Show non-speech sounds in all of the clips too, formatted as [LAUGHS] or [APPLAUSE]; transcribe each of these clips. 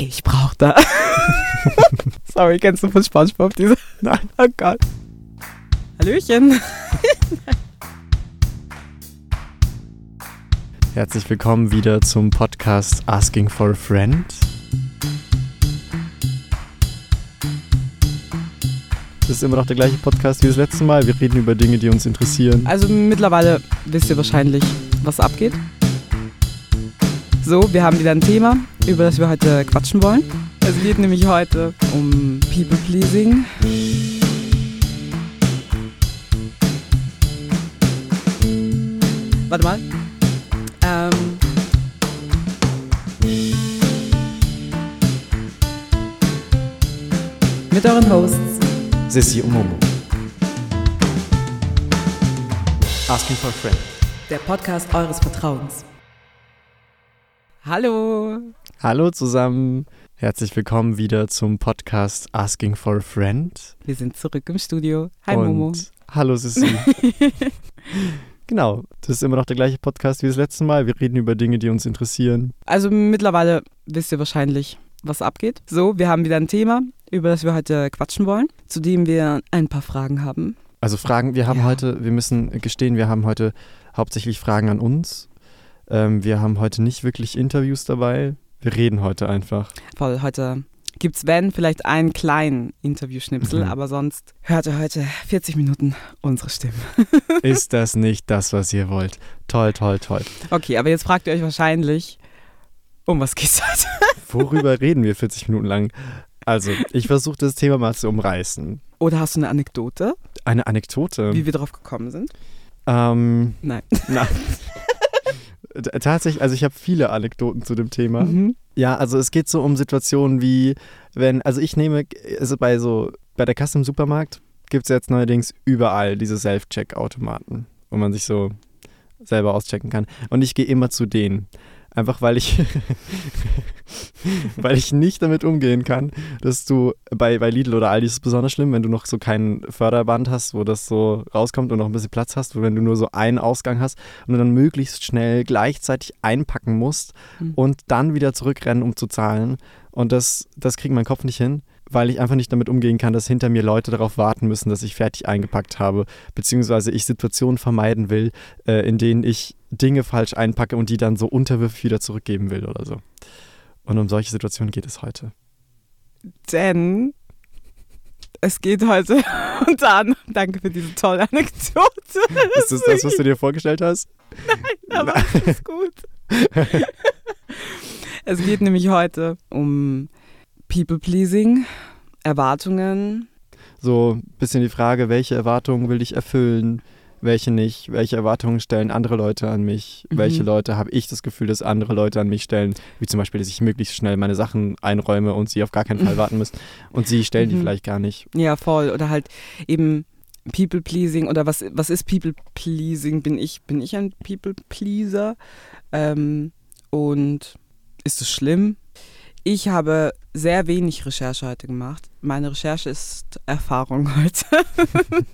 Ich brauch da. [LAUGHS] Sorry, kennst du von Spongebob diese? [LAUGHS] Nein. Oh Gott. Hallöchen. [LAUGHS] Herzlich willkommen wieder zum Podcast Asking for a Friend. Das ist immer noch der gleiche Podcast wie das letzte Mal. Wir reden über Dinge, die uns interessieren. Also mittlerweile wisst ihr wahrscheinlich, was abgeht. So, wir haben wieder ein Thema, über das wir heute quatschen wollen. Es geht nämlich heute um People Pleasing. Warte mal. Ähm. Mit euren Hosts Sissi und Momo. Asking for a Friend. Der Podcast eures Vertrauens. Hallo. Hallo zusammen. Herzlich willkommen wieder zum Podcast Asking for a Friend. Wir sind zurück im Studio. Hi und Momo. Hallo Sissi. [LAUGHS] genau, das ist immer noch der gleiche Podcast wie das letzte Mal. Wir reden über Dinge, die uns interessieren. Also mittlerweile wisst ihr wahrscheinlich, was abgeht. So, wir haben wieder ein Thema, über das wir heute quatschen wollen, zu dem wir ein paar Fragen haben. Also Fragen, wir haben Ja. heute, wir müssen gestehen, wir haben heute hauptsächlich Fragen an uns. Ähm, wir haben heute nicht wirklich Interviews dabei. Wir reden heute einfach. Voll, heute gibt's, wenn, vielleicht einen kleinen Interviewschnipsel, Mhm. aber sonst hört ihr heute 40 Minuten unsere Stimmen. [LAUGHS] Ist das nicht das, was ihr wollt? Toll, toll, toll. Okay, aber jetzt fragt ihr euch wahrscheinlich, um was geht's heute? [LAUGHS] Worüber reden wir 40 Minuten lang? Also, ich versuche das Thema mal zu umreißen. Oder hast du eine Anekdote, Eine Anekdote. wie wir drauf gekommen sind? Ähm, Nein. T- [LAUGHS] tatsächlich, also ich habe viele Anekdoten zu dem Thema. Mhm. Ja, also es geht so um Situationen wie, wenn, also ich nehme, also bei so, bei der Kasse im Supermarkt gibt es jetzt neuerdings überall diese Self-Check-Automaten, wo man sich so selber auschecken kann. Und ich gehe immer zu denen. Einfach weil ich, [LAUGHS] weil ich nicht damit umgehen kann, dass du bei, bei Lidl oder Aldi ist es besonders schlimm, wenn du noch so kein Förderband hast, wo das so rauskommt und noch ein bisschen Platz hast, wo wenn du nur so einen Ausgang hast und du dann möglichst schnell gleichzeitig einpacken musst Mhm. und dann wieder zurückrennen, um zu zahlen. Und das, das kriegt mein Kopf nicht hin, weil ich einfach nicht damit umgehen kann, dass hinter mir Leute darauf warten müssen, dass ich fertig eingepackt habe, beziehungsweise ich Situationen vermeiden will, äh, in denen ich Dinge falsch einpacke und die dann so unterwürfig wieder zurückgeben will oder so. Und um solche Situationen geht es heute. Denn es geht heute [LAUGHS] unter anderem, danke für diese tolle Anekdote. Ist das das, was du dir vorgestellt hast? Aber das ist gut. [LAUGHS] es geht nämlich heute um People-Pleasing, Erwartungen. So ein bisschen die Frage, welche Erwartungen will ich erfüllen, welche nicht, welche Erwartungen stellen andere Leute an mich, Mhm. welche Leute habe ich das Gefühl, dass andere Leute an mich stellen, wie zum Beispiel, dass ich möglichst schnell meine Sachen einräume und sie auf gar keinen Fall [LAUGHS] warten müssen und sie stellen die Mhm. vielleicht gar nicht. Ja, voll. Oder halt eben People-Pleasing. Oder was, was ist People-Pleasing? Bin ich, bin ich ein People-Pleaser? Ähm, und ist es schlimm? Ich habe sehr wenig Recherche heute gemacht. Meine Recherche ist Erfahrung heute. [LAUGHS]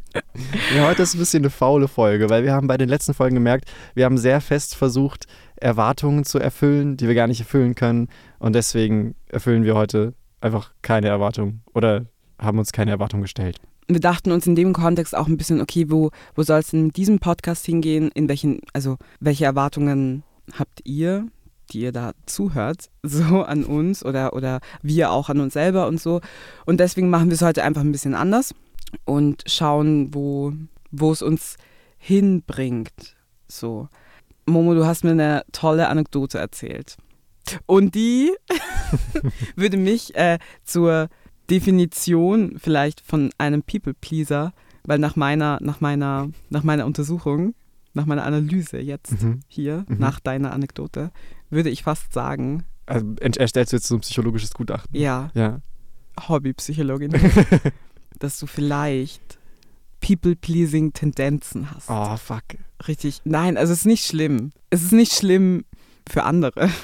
Ja, heute ist ein bisschen eine faule Folge, weil wir haben bei den letzten Folgen gemerkt, wir haben sehr fest versucht, Erwartungen zu erfüllen, die wir gar nicht erfüllen können und deswegen erfüllen wir heute einfach keine Erwartungen oder haben uns keine Erwartungen gestellt. wir dachten uns in dem Kontext auch ein bisschen, okay, wo, wo soll es denn mit diesem Podcast hingehen? In welchen, also welche Erwartungen habt ihr, die ihr da zuhört, [LAUGHS] so an uns oder, oder wir auch an uns selber und so. Und deswegen machen wir es heute einfach ein bisschen anders und schauen, wo, wo es uns hinbringt. So. Momo, du hast mir eine tolle Anekdote erzählt. Und die [LAUGHS] würde mich äh, zur Definition vielleicht von einem People-Pleaser, weil nach meiner, nach meiner, nach meiner Untersuchung, nach meiner Analyse jetzt Mhm. hier, Mhm. nach deiner Anekdote, würde ich fast sagen, Also erstellst du jetzt so ein psychologisches Gutachten? ja, Ja. Hobbypsychologin, [LAUGHS] dass du vielleicht People-Pleasing-Tendenzen hast. Oh, fuck. Richtig. Nein, also es ist nicht schlimm. Es ist nicht schlimm für andere. [LAUGHS]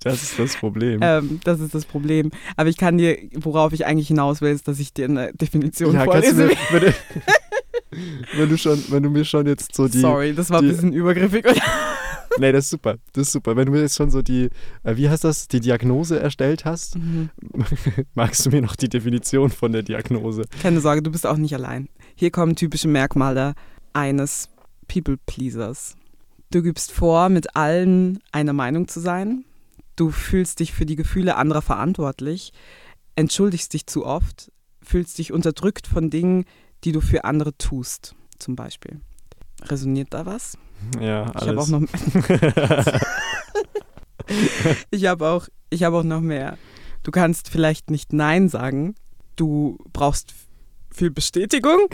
Das ist das Problem. Ähm, das ist das Problem. Aber ich kann dir, worauf ich eigentlich hinaus will, ist, dass ich dir eine Definition ja, kannst du vorlese. mir, wenn, du, [LAUGHS] wenn du schon, wenn du mir schon jetzt so die. Sorry, das war ein die- bisschen übergriffig. [LAUGHS] nee, das ist super. Das ist super. Wenn du mir jetzt schon so die, äh, wie heißt das, die Diagnose erstellt hast, Mhm. [LAUGHS] magst du mir noch die Definition von der Diagnose? Keine Sorge, du bist auch nicht allein. Hier kommen typische Merkmale eines People-Pleasers. Du gibst vor, mit allen einer Meinung zu sein. Du fühlst dich für die Gefühle anderer verantwortlich, entschuldigst dich zu oft, fühlst dich unterdrückt von Dingen, die du für andere tust, zum Beispiel. Resoniert da was? Ja, Ich habe alles. auch noch [LAUGHS] Ich habe auch, ich habe auch noch mehr. Du kannst vielleicht nicht Nein sagen. Du brauchst viel Bestätigung.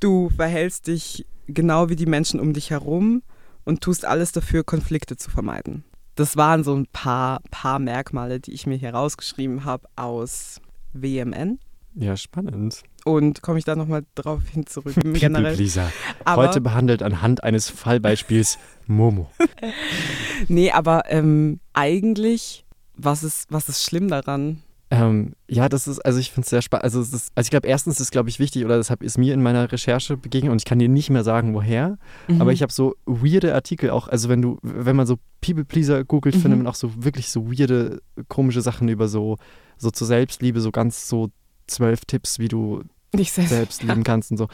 Du verhältst dich genau wie die Menschen um dich herum und tust alles dafür, Konflikte zu vermeiden. Das waren so ein paar, paar Merkmale, die ich mir hier rausgeschrieben habe aus WMN. Ja, spannend. Und komme ich da nochmal drauf hin zurück. [LAUGHS] People Generell. Pleaser. Aber, Heute behandelt anhand eines Fallbeispiels Momo. [LAUGHS] nee, aber ähm, eigentlich, was ist, was ist schlimm daran? Ähm, ja, das ist, also ich finde es sehr spannend. Also, ist, also ich glaube, erstens ist, glaube ich, wichtig, oder das hab, ist mir in meiner Recherche begegnet und ich kann dir nicht mehr sagen, woher. Mhm. Aber ich habe so weirde Artikel auch, also wenn du, wenn man so People Pleaser googelt, Mhm. findet man auch so wirklich so weirde, komische Sachen über so, so zur Selbstliebe, so ganz so zwölf Tipps, wie du Nicht selbst. selbst lieben [LAUGHS] kannst und so.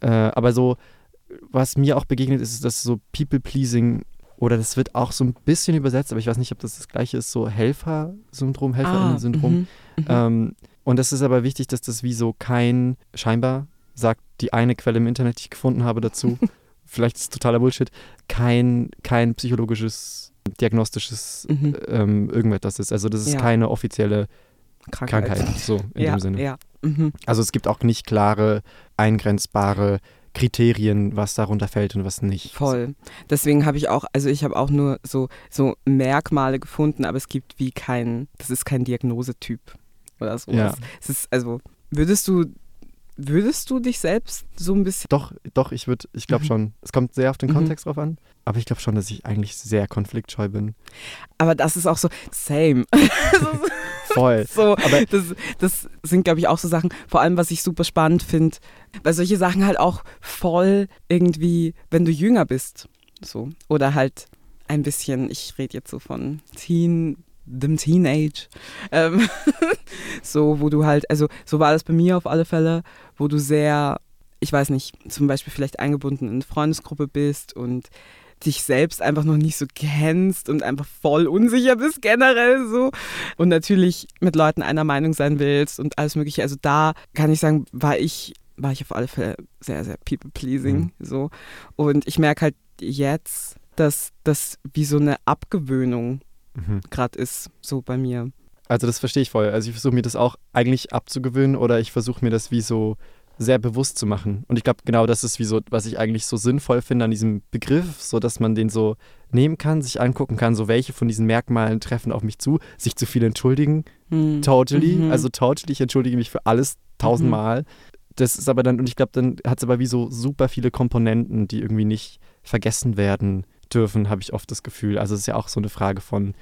Äh, aber so, was mir auch begegnet ist, ist, dass so People-Pleasing oder das wird auch so ein bisschen übersetzt, aber ich weiß nicht, ob das das gleiche ist, so Helfer-Syndrom, Helferinnen-Syndrom. mhm, mhm. Ähm, und es ist aber wichtig, dass das wie so kein, scheinbar sagt die eine Quelle im Internet, die ich gefunden habe dazu, [LAUGHS] vielleicht ist es totaler Bullshit, kein, kein psychologisches, diagnostisches Mhm. ähm, irgendetwas ist. Also das ist Ja. keine offizielle Krankheit. Krankheit, so in ja, dem Sinne. Ja. Mhm. Also es gibt auch nicht klare, eingrenzbare Kriterien, was darunter fällt und was nicht. Voll. Deswegen habe ich auch, also ich habe auch nur so, so Merkmale gefunden, aber es gibt wie kein, das ist kein Diagnosetyp oder sowas. Ja. Es ist, also, würdest du, würdest du dich selbst so ein bisschen. Doch, doch, ich würde, ich glaube Mhm. schon. Es kommt sehr auf den Mhm. Kontext drauf an, aber ich glaube schon, dass ich eigentlich sehr konfliktscheu bin. Aber das ist auch so, same. [LAUGHS] Voll. [LAUGHS] so, Aber- das, das sind, glaube ich, auch so Sachen, vor allem, was ich super spannend finde, weil solche Sachen halt auch voll irgendwie, wenn du jünger bist, so, oder halt ein bisschen, ich rede jetzt so von Teen, dem Teenage, ähm, [LAUGHS] so, wo du halt, also so war das bei mir auf alle Fälle, wo du sehr, ich weiß nicht, zum Beispiel vielleicht eingebunden in eine Freundesgruppe bist und dich selbst einfach noch nicht so kennst und einfach voll unsicher bist generell so und natürlich mit Leuten einer Meinung sein willst und alles mögliche. Also da kann ich sagen, war ich war ich auf alle Fälle sehr sehr people pleasing Mhm. so und ich merke halt jetzt, dass das wie so eine Abgewöhnung Mhm. gerade ist so bei mir. Also das verstehe ich voll. Also ich versuche mir das auch eigentlich abzugewöhnen oder ich versuche mir das wie so sehr bewusst zu machen. Und ich glaube, genau das ist wie so, was ich eigentlich so sinnvoll finde an diesem Begriff, so dass man den so nehmen kann, sich angucken kann, so welche von diesen Merkmalen treffen auf mich zu, sich zu viel entschuldigen, Hm. totally, Mhm. also totally, ich entschuldige mich für alles tausendmal. Das ist aber dann, und ich glaube, dann hat es aber wie so super viele Komponenten, die irgendwie nicht vergessen werden dürfen, habe ich oft das Gefühl. Also es ist ja auch so eine Frage von,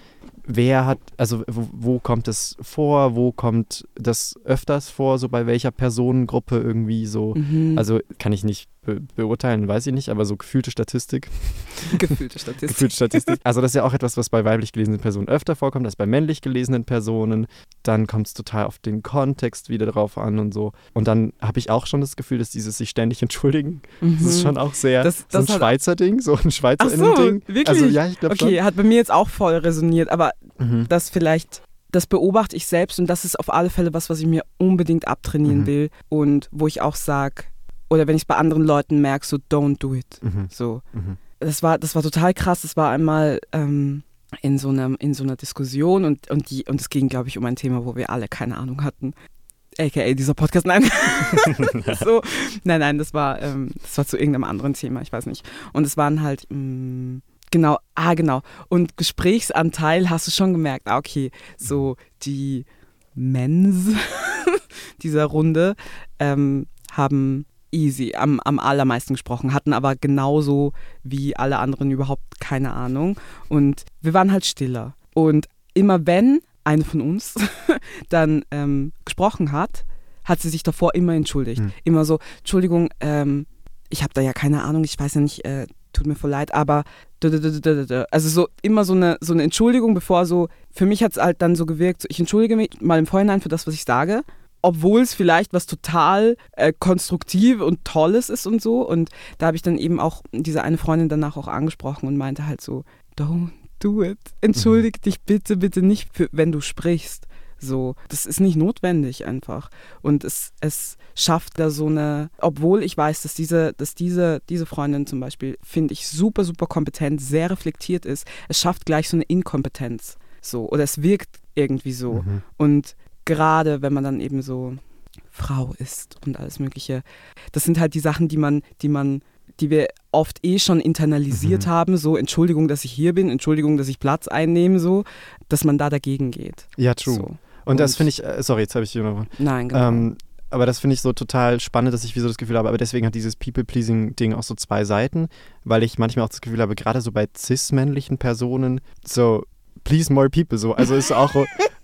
wer hat, also wo, wo kommt es vor, wo kommt das öfters vor, so bei welcher Personengruppe irgendwie so. Mhm. Also kann ich nicht be beurteilen, weiß ich nicht, aber so gefühlte Statistik. [LAUGHS] gefühlte Statistik. Gefühlte Statistik. Also das ist ja auch etwas, was bei weiblich gelesenen Personen öfter vorkommt als bei männlich gelesenen Personen. Dann kommt es total auf den Kontext wieder drauf an und so. Und dann habe ich auch schon das Gefühl, dass dieses sich ständig entschuldigen, Mhm. das ist schon auch sehr Das- so ein das Schweizer Ding, so ein Schweizer so, Ding. wirklich? Also ja, ich glaube Okay, hat bei mir jetzt auch voll resoniert, aber schon. Mhm. das vielleicht, das beobachte ich selbst und das ist auf alle Fälle was, was ich mir unbedingt abtrainieren Mhm. will und wo ich auch sage, oder wenn ich es bei anderen Leuten merke, so don't do it. Mhm. So, Mhm. das war, das war total krass. Das war einmal ähm, in, so einer, in so einer Diskussion und, und, die, und es ging, glaube ich, um ein Thema, wo wir alle keine Ahnung hatten. AKA dieser Podcast, nein. [LAUGHS] so, nein, nein, das war, ähm, das war zu irgendeinem anderen Thema, ich weiß nicht. Und es waren halt, mh, genau, ah, genau. Und Gesprächsanteil hast du schon gemerkt, ah, okay, so die Mens [LAUGHS] dieser Runde ähm, haben easy am, am allermeisten gesprochen, hatten aber genauso wie alle anderen überhaupt keine Ahnung. Und wir waren halt stiller. Und immer wenn eine von uns [LAUGHS] dann ähm, gesprochen hat, hat sie sich davor immer entschuldigt. Hm. Immer so, Entschuldigung, ähm, ich habe da ja keine Ahnung, ich weiß ja nicht, äh, tut mir voll leid, aber Also so immer so eine, so eine Entschuldigung, bevor so, für mich hat es halt dann so gewirkt, so, ich entschuldige mich mal im Vorhinein für das, was ich sage obwohl es vielleicht was total äh, konstruktiv und tolles ist und so. Und da habe ich dann eben auch diese eine Freundin danach auch angesprochen und meinte halt so, don't do it. Entschuldige mhm. dich bitte, bitte nicht, für, wenn du sprichst. So, das ist nicht notwendig einfach. Und es, es schafft da so eine, obwohl ich weiß, dass diese, dass diese, diese Freundin zum Beispiel, finde ich, super, super kompetent, sehr reflektiert ist, es schafft gleich so eine Inkompetenz. So, oder es wirkt irgendwie so. Mhm. Und gerade wenn man dann eben so Frau ist und alles Mögliche. Das sind halt die Sachen, die man, die man, die wir oft eh schon internalisiert mhm. haben, so Entschuldigung, dass ich hier bin, Entschuldigung, dass ich Platz einnehme, so, dass man da dagegen geht. Ja, true. So. Und, und, das finde ich, äh, sorry, jetzt habe ich hier. Nein, genau. Ähm, aber das finde ich so total spannend, dass ich wie so das Gefühl habe, aber deswegen hat dieses People-Pleasing-Ding auch so zwei Seiten, weil ich manchmal auch das Gefühl habe, gerade so bei cis-männlichen Personen, so please more people so. Also ist auch,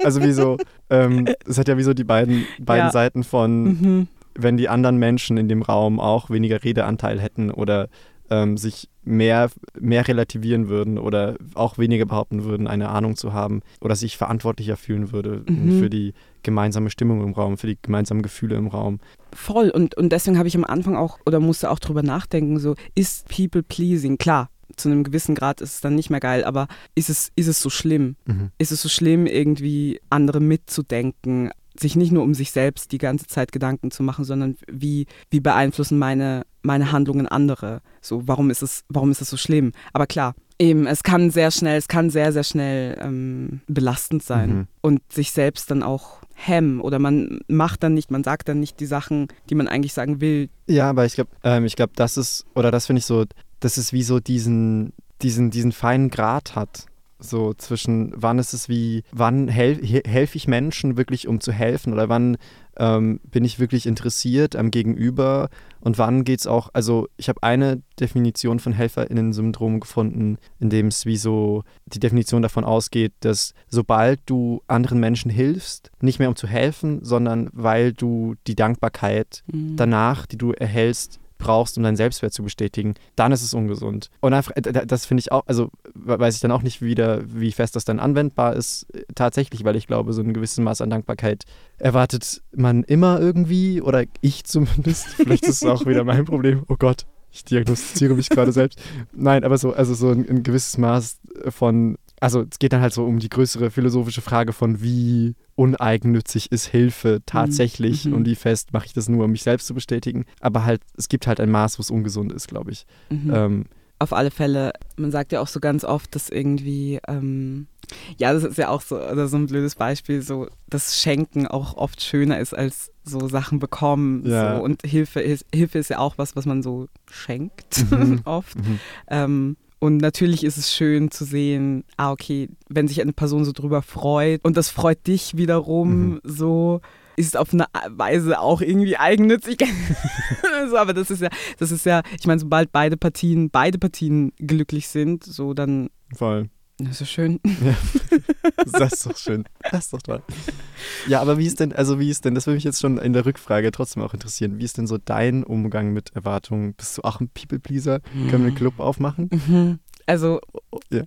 also wie so, ähm, es hat ja wie so die beiden, beiden ja. Seiten von, mhm. wenn die anderen Menschen in dem Raum auch weniger Redeanteil hätten oder ähm, sich mehr, mehr relativieren würden oder auch weniger behaupten würden, eine Ahnung zu haben oder sich verantwortlicher fühlen würde mhm. für die gemeinsame Stimmung im Raum, für die gemeinsamen Gefühle im Raum. Voll und, und deswegen habe ich am Anfang auch oder musste auch drüber nachdenken, so ist People Pleasing, klar, zu einem gewissen Grad ist es dann nicht mehr geil, aber ist es, ist es so schlimm? Mhm. Ist es so schlimm, irgendwie andere mitzudenken, sich nicht nur um sich selbst die ganze Zeit Gedanken zu machen, sondern wie, wie beeinflussen meine, meine Handlungen andere? So, warum ist es, warum ist es so schlimm? Aber klar, eben, es kann sehr schnell, es kann sehr, sehr schnell ähm, belastend sein mhm. und sich selbst dann auch hemmen oder man macht dann nicht, man sagt dann nicht die Sachen, die man eigentlich sagen will. Ja, aber ich glaube, ähm, ich glaube, das ist, oder das finde ich so dass es wie so diesen, diesen, diesen feinen Grad hat. So zwischen wann ist es wie, wann helfe helf ich Menschen wirklich, um zu helfen oder wann ähm, bin ich wirklich interessiert am Gegenüber und wann geht es auch, also ich habe eine Definition von HelferInnen-Syndrom gefunden, in dem es wie so die Definition davon ausgeht, dass sobald du anderen Menschen hilfst, nicht mehr um zu helfen, sondern weil du die Dankbarkeit mhm. danach, die du erhältst, brauchst, um deinen Selbstwert zu bestätigen, dann ist es ungesund. Und einfach, äh, das finde ich auch, also weiß ich dann auch nicht wieder, wie fest das dann anwendbar ist, tatsächlich, weil ich glaube, so ein gewisses Maß an Dankbarkeit erwartet man immer irgendwie, oder ich [LAUGHS] zumindest. Vielleicht ist es auch wieder mein Problem. Oh Gott, ich diagnostiziere mich gerade selbst. Nein, aber so, also so ein, ein gewisses Maß von also es geht dann halt so um die größere philosophische Frage von wie uneigennützig ist Hilfe tatsächlich mhm. und wie fest mache ich das nur, um mich selbst zu bestätigen. Aber halt, es gibt halt ein Maß, wo es ungesund ist, glaube ich. Mhm. Ähm, Auf alle Fälle, man sagt ja auch so ganz oft, dass irgendwie, ähm, ja, das ist ja auch so, also so ein blödes Beispiel, so, dass Schenken auch oft schöner ist als so Sachen bekommen. Ja. So. Und Hilfe ist, Hilfe ist ja auch was, was man so schenkt, mhm. [LAUGHS] oft. Mhm. Ähm, und natürlich ist es schön zu sehen, ah, okay, wenn sich eine Person so drüber freut und das freut dich wiederum mhm. so, ist auf eine Weise auch irgendwie eigennützig. [LAUGHS] so, aber das ist ja, das ist ja, ich meine, sobald beide Partien, beide Partien glücklich sind, so dann. Voll. Das ist schön. Ja. [LAUGHS] Das ist doch schön. Das ist doch toll. Ja, aber wie ist denn, also wie ist denn, das würde mich jetzt schon in der Rückfrage trotzdem auch interessieren, wie ist denn so dein Umgang mit Erwartungen? Bist du auch ein People-Pleaser? Mhm. Können wir einen Club aufmachen? Mhm. Also, ja,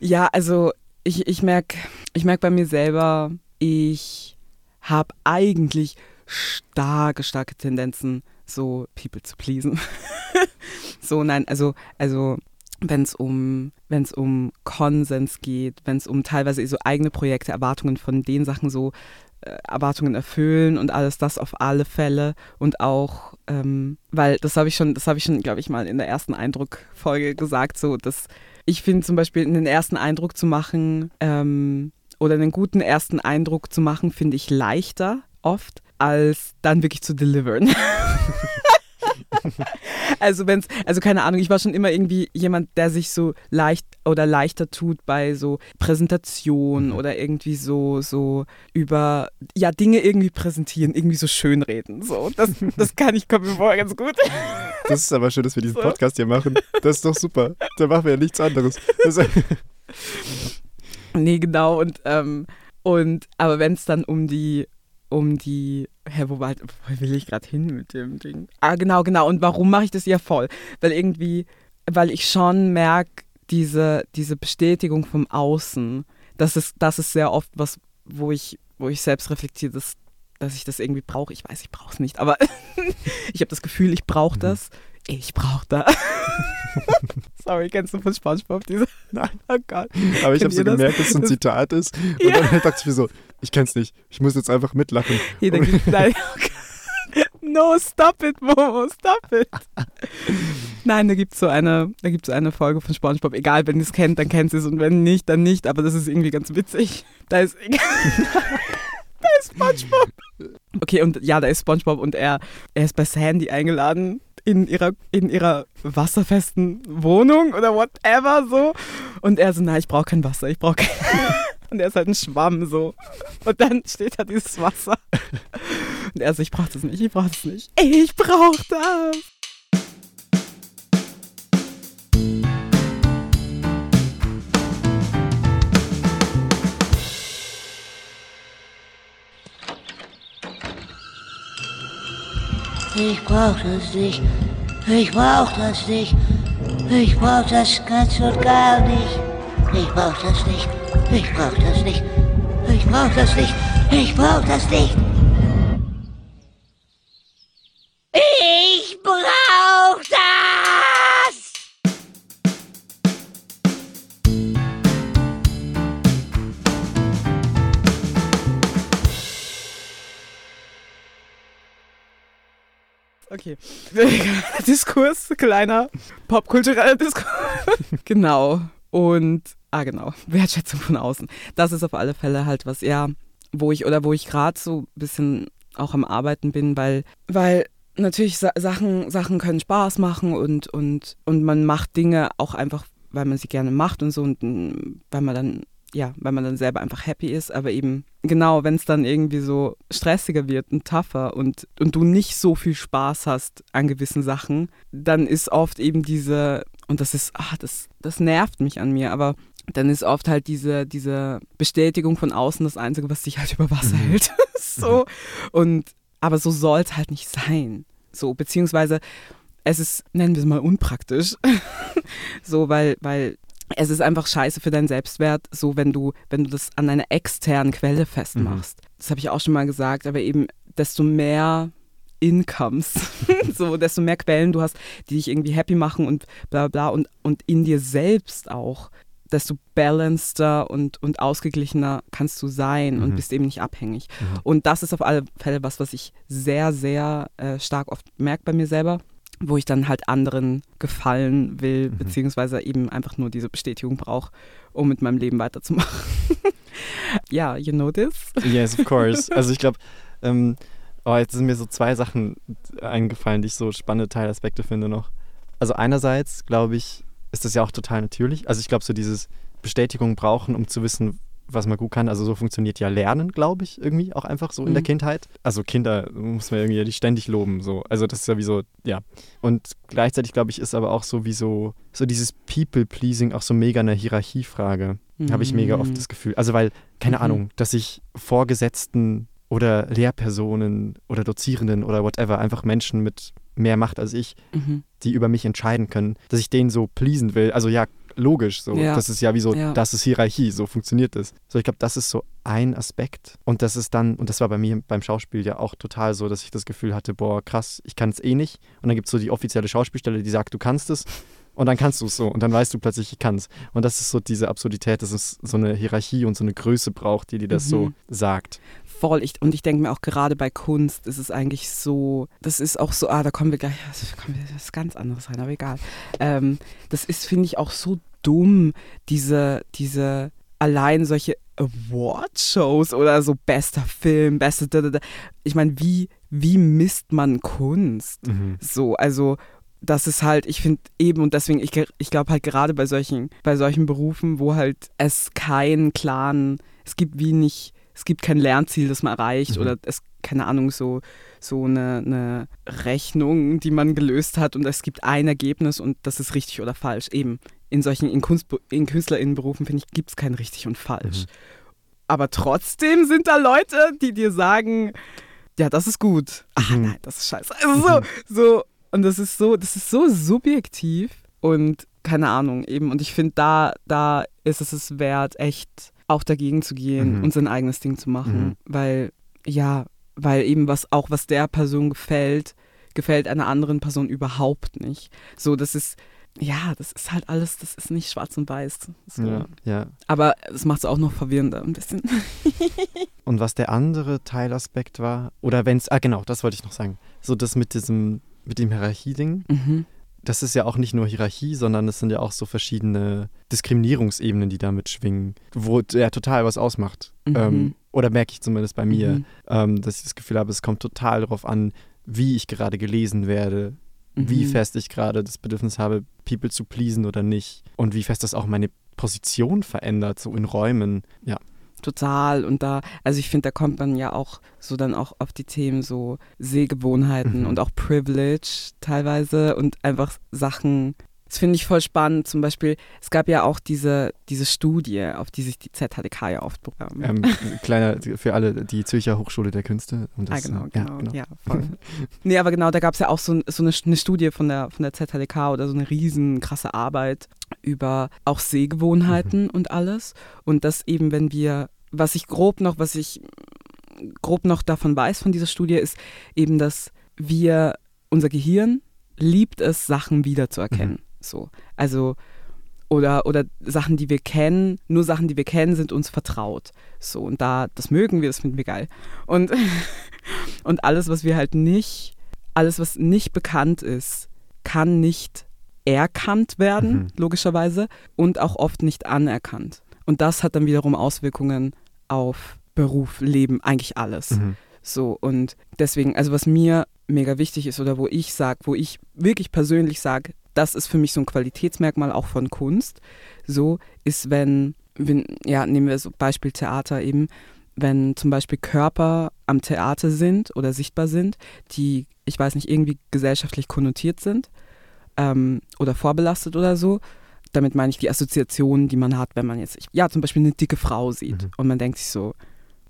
ja also ich, ich merke ich merk bei mir selber, ich habe eigentlich starke, starke Tendenzen, so People zu pleasen. [LAUGHS] so, nein, also, also wenn es um, wenn's um Konsens geht, wenn es um teilweise so eigene Projekte, Erwartungen von den Sachen so äh, Erwartungen erfüllen und alles das auf alle Fälle und auch, ähm, weil das habe ich schon, das habe ich schon, glaube ich, mal in der ersten Eindruckfolge gesagt, so dass ich finde zum Beispiel einen ersten Eindruck zu machen ähm, oder einen guten ersten Eindruck zu machen, finde ich leichter oft, als dann wirklich zu deliveren. [LAUGHS] [LAUGHS] also wenn's, also keine Ahnung, ich war schon immer irgendwie jemand, der sich so leicht oder leichter tut bei so Präsentationen mhm. oder irgendwie so, so über, ja, Dinge irgendwie präsentieren, irgendwie so schönreden. So, das, das kann ich, kommt mir vor, ganz gut. [LAUGHS] Das ist aber schön, dass wir diesen Podcast hier machen. Das ist doch super. Da machen wir ja nichts anderes. nee, genau. Und, ähm, und aber wenn es dann um die um die, hä, wo, war, wo will ich gerade hin mit dem Ding? Ah, genau, genau. Und warum mache ich das ja voll? Weil irgendwie, weil ich schon merke, diese, diese Bestätigung vom Außen, das ist, das ist sehr oft was, wo ich, wo ich selbst reflektiere, dass, dass ich das irgendwie brauche. Ich weiß, ich brauche es nicht, aber [LAUGHS] ich habe das Gefühl, ich brauche das. Ich brauche das. [LAUGHS] Sorry, kennst du von SpongeBob diese? [LAUGHS] Nein. Oh Gott. Aber ich habe so gemerkt, dass es ein Zitat ist. Und ja. dann dachte ich mir so, ich kenn's nicht. Ich muss jetzt einfach mitlachen. [LAUGHS] Jeder gibt, nein, No, stop it, Momo, stop it. Nein, da gibt es so eine, so eine Folge von SpongeBob. Egal, wenn ihr es kennt, dann kennt ihr es und wenn nicht, dann nicht. Aber das ist irgendwie ganz witzig. Da ist, da [LAUGHS] ist SpongeBob. [LAUGHS] Okay, und ja, da ist SpongeBob und er, er ist bei Sandy eingeladen in ihrer, in ihrer wasserfesten Wohnung oder whatever so. Und er so, nein, ich brauche kein Wasser, ich brauche kein... [LAUGHS] Und er ist halt ein Schwamm so. Und dann steht da dieses Wasser. [LAUGHS] Und er so, ich brauche das nicht, ich brauche das nicht. Ich brauche das. Ich brauch das nicht. Ich brauch das nicht. Ich brauch das ganz und gar nicht. Ich brauch das nicht. Ich brauch das nicht. Ich brauch das nicht. Ich brauch das nicht. Ich brauch das! Okay. [LAUGHS] Diskurs, kleiner popkultureller Diskurs. [LAUGHS] genau. Und, ah genau, Wertschätzung von außen. Das ist auf alle Fälle halt was, ja, wo ich, oder wo ich gerade so ein bisschen auch am Arbeiten bin, weil, weil natürlich Sa Sachen, Sachen können Spaß machen und, und, und man macht Dinge auch einfach, weil man sie gerne macht und so und weil man dann, ja, weil man dann selber einfach happy ist, aber eben genau, wenn es dann irgendwie so stressiger wird und tougher und, und du nicht so viel Spaß hast an gewissen Sachen, dann ist oft eben diese, und das ist, ach, das, das nervt mich an mir, aber dann ist oft halt diese, diese Bestätigung von außen das Einzige, was dich halt über Wasser mhm. hält. [LAUGHS] so. Und aber so soll es halt nicht sein. So, beziehungsweise es ist, nennen wir es mal, unpraktisch. [LAUGHS] so, weil, weil es ist einfach scheiße für deinen Selbstwert, so wenn du, wenn du das an einer externen Quelle festmachst. Mhm. Das habe ich auch schon mal gesagt, aber eben desto mehr Incomes, [LAUGHS] so desto mehr Quellen du hast, die dich irgendwie happy machen und bla bla und, und in dir selbst auch desto balanceder und, und ausgeglichener kannst du sein mhm. und bist eben nicht abhängig. Mhm. Und das ist auf alle Fälle was, was ich sehr, sehr äh, stark oft merke bei mir selber, wo ich dann halt anderen gefallen will, mhm. beziehungsweise eben einfach nur diese Bestätigung brauche, um mit meinem Leben weiterzumachen. [LAUGHS] ja, you know this? Yes, of course. [LAUGHS] Also ich glaube, ähm, oh, jetzt sind mir so zwei Sachen eingefallen, die ich so spannende Teilaspekte finde noch. Also einerseits glaube ich, ist das ja auch total natürlich. Also ich glaube, so dieses Bestätigung brauchen, um zu wissen, was man gut kann. Also so funktioniert ja Lernen, glaube ich, irgendwie auch einfach so in der mhm. Kindheit. Also Kinder muss man irgendwie ständig loben. So. Also das ist ja wie so, ja. Und gleichzeitig, glaube ich, ist aber auch so wie so, so dieses People-Pleasing auch so mega eine Hierarchiefrage. Mhm. Habe ich mega oft mhm. das Gefühl. Also weil, keine mhm. Ahnung, dass ich Vorgesetzten oder Lehrpersonen oder Dozierenden oder whatever, einfach Menschen mit mehr Macht als ich, mhm. die über mich entscheiden können, dass ich denen so pleasen will. Also ja, logisch so. Ja. Das ist ja wie so, ja. das ist Hierarchie, so funktioniert das. So, ich glaube, das ist so ein Aspekt. Und das ist dann, und das war bei mir beim Schauspiel ja auch total so, dass ich das Gefühl hatte, boah, krass, ich kann es eh nicht. Und dann gibt es so die offizielle Schauspielstelle, die sagt, du kannst es. Und dann kannst du es so. Und dann weißt du plötzlich, ich kann es. Und das ist so diese Absurdität, dass es so eine Hierarchie und so eine Größe braucht, die dir das mhm. so sagt voll. Ich, und ich denke mir auch gerade bei Kunst ist es eigentlich so, das ist auch so, ah, da kommen wir gleich, das, kommen wir, das ist ganz anderes rein, aber egal. Ähm, das ist, finde ich, auch so dumm, diese, diese, allein solche Award-Shows oder so bester Film, beste, ich meine, wie, wie misst man Kunst? Mhm. So, also das ist halt, ich finde eben und deswegen, ich, ich glaube halt gerade bei solchen, bei solchen Berufen, wo halt es keinen klaren, es gibt wie nicht es gibt kein Lernziel, das man erreicht mhm. oder es, keine Ahnung, so, so eine, eine Rechnung, die man gelöst hat und es gibt ein Ergebnis und das ist richtig oder falsch. Eben in solchen, in, Kunst, in KünstlerInnenberufen, finde ich, gibt es kein richtig und falsch. Mhm. Aber trotzdem sind da Leute, die dir sagen, ja, das ist gut. Ach nein, das ist scheiße. Also so, mhm. so, und das ist so, das ist so subjektiv und keine Ahnung, eben. Und ich finde, da, da ist es es wert, echt auch dagegen zu gehen Mhm. und sein eigenes Ding zu machen. Mhm. Weil, ja, weil eben was auch was der Person gefällt, gefällt einer anderen Person überhaupt nicht. So, das ist, ja, das ist halt alles, das ist nicht schwarz und weiß. So. Ja, ja. Aber es macht es auch noch verwirrender ein bisschen. [LAUGHS] Und was der andere Teilaspekt war, oder wenn es, ah genau, das wollte ich noch sagen. So das mit diesem, mit dem Hierarchie-Ding, Mhm. Das ist ja auch nicht nur Hierarchie, sondern es sind ja auch so verschiedene Diskriminierungsebenen, die damit schwingen, wo ja total was ausmacht. Mhm. Ähm, oder merke ich zumindest bei mir, Mhm. ähm, dass ich das Gefühl habe, es kommt total darauf an, wie ich gerade gelesen werde, wie Mhm. fest ich gerade das Bedürfnis habe, People zu pleasen oder nicht und wie fest das auch meine Position verändert, so in Räumen. Ja. Total. Und da, also ich finde, da kommt man ja auch so dann auch auf die Themen so Sehgewohnheiten Mhm. und auch Privilege teilweise und einfach Sachen. Das finde ich voll spannend. Zum Beispiel, es gab ja auch diese, diese Studie, auf die sich die ZHDK ja oft beworben. Ähm, kleiner für alle, die Zürcher Hochschule der Künste. Und ah, das, genau, äh, genau. Ja, [LAUGHS] voll. nee, aber genau, da gab es ja auch so, so eine, eine Studie von der, von der ZHDK oder so eine riesen krasse Arbeit über auch Sehgewohnheiten Mhm. und alles. Und das eben, wenn wir, was ich grob noch, was ich grob noch davon weiß von dieser Studie, ist eben, dass wir, unser Gehirn liebt es, Sachen wiederzuerkennen. So. Also, oder, oder Sachen, die wir kennen, nur Sachen, die wir kennen, sind uns vertraut. So, und da, das mögen wir, das finden wir geil. Und, [LAUGHS] und alles, was wir halt nicht, alles, was nicht bekannt ist, kann nicht erkannt werden, Mhm. logischerweise, und auch oft nicht anerkannt. Und das hat dann wiederum Auswirkungen auf Beruf, Leben, eigentlich alles. Mhm. So, und deswegen, also was mir mega wichtig ist oder wo ich sage, wo ich wirklich persönlich sage, das ist für mich so ein Qualitätsmerkmal auch von Kunst, so ist, wenn, wenn ja, nehmen wir so Beispiel Theater eben, wenn zum Beispiel Körper am Theater sind oder sichtbar sind, die, ich weiß nicht, irgendwie gesellschaftlich konnotiert sind ähm, oder vorbelastet oder so. Damit meine ich die Assoziationen, die man hat, wenn man jetzt, ja, zum Beispiel eine dicke Frau sieht Mhm. und man denkt sich so,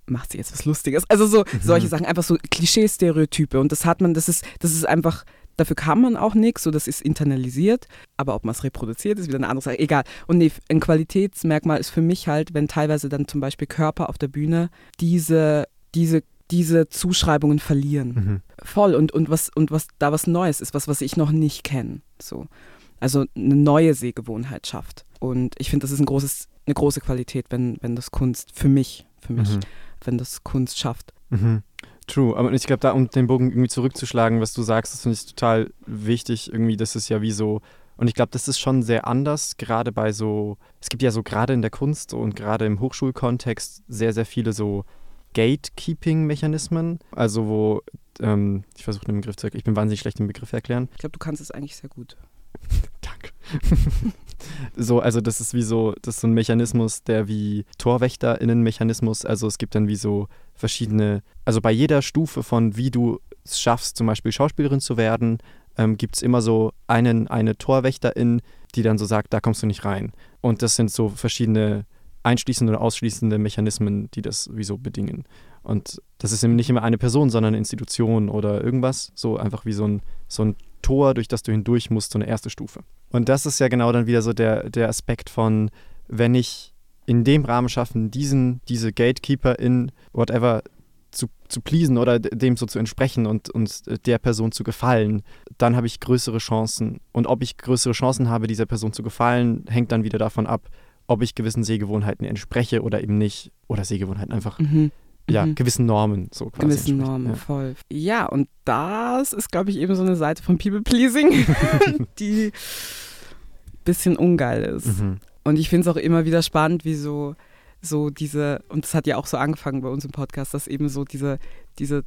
macht sie jetzt was Lustiges? Also so solche Sachen, einfach so Klischee-Stereotype und das hat man, das ist, das ist einfach, dafür kann man auch nichts, so das ist internalisiert, aber ob man es reproduziert, ist wieder eine andere Sache, egal. Und nee, ein Qualitätsmerkmal ist für mich halt, wenn teilweise dann zum Beispiel Körper auf der Bühne diese, diese, diese Zuschreibungen verlieren. Mhm. Voll und, und was und was da was Neues ist, was, was ich noch nicht kenne. So. Also eine neue Sehgewohnheit schafft. Und ich finde, das ist ein großes, eine große Qualität, wenn, wenn das Kunst, für mich, für mich, Mhm. wenn das Kunst schafft. Mhm. True, aber ich glaube, da um den Bogen irgendwie zurückzuschlagen, was du sagst, das finde ich total wichtig. Irgendwie, das ist ja wie so, und ich glaube, das ist schon sehr anders, gerade bei so, es gibt ja so gerade in der Kunst und gerade im Hochschulkontext sehr, sehr viele so Gatekeeping-Mechanismen. Also wo, ähm, ich versuche den Begriff zu erklären, ich bin wahnsinnig schlecht im Begriff erklären. Ich glaube, du kannst es eigentlich sehr gut. [LAUGHS] Danke. so, also das ist wie so, das ist so ein Mechanismus, der wie TorwächterInnen-Mechanismus, also es gibt dann wie so verschiedene, also bei jeder Stufe von wie du es schaffst, zum Beispiel Schauspielerin zu werden, ähm, gibt es immer so einen, eine Torwächterin, die dann so sagt, da kommst du nicht rein. Und das sind so verschiedene einschließende oder ausschließende Mechanismen, die das wie so bedingen. Und das ist eben nicht immer eine Person, sondern eine Institution oder irgendwas, so einfach wie so ein, so ein Tor, durch das du hindurch musst, so eine erste Stufe. Und das ist ja genau dann wieder so der, der Aspekt von, wenn ich in dem Rahmen schaffen, diesen, diese Gatekeeper in whatever zu, zu pleasen oder dem so zu entsprechen und, und der Person zu gefallen, dann habe ich größere Chancen. Und ob ich größere Chancen habe, dieser Person zu gefallen, hängt dann wieder davon ab, ob ich gewissen Sehgewohnheiten entspreche oder eben nicht. Oder Sehgewohnheiten einfach, Mhm. ja, Mhm. gewissen Normen so quasi. Gewissen. Normen, Ja. voll. Ja, und das ist, glaube ich, eben so eine Seite von People-Pleasing, [LAUGHS] die ein bisschen ungeil ist. Mhm. Und ich finde es auch immer wieder spannend, wie so, so diese, und das hat ja auch so angefangen bei uns im Podcast, dass eben so diese, diese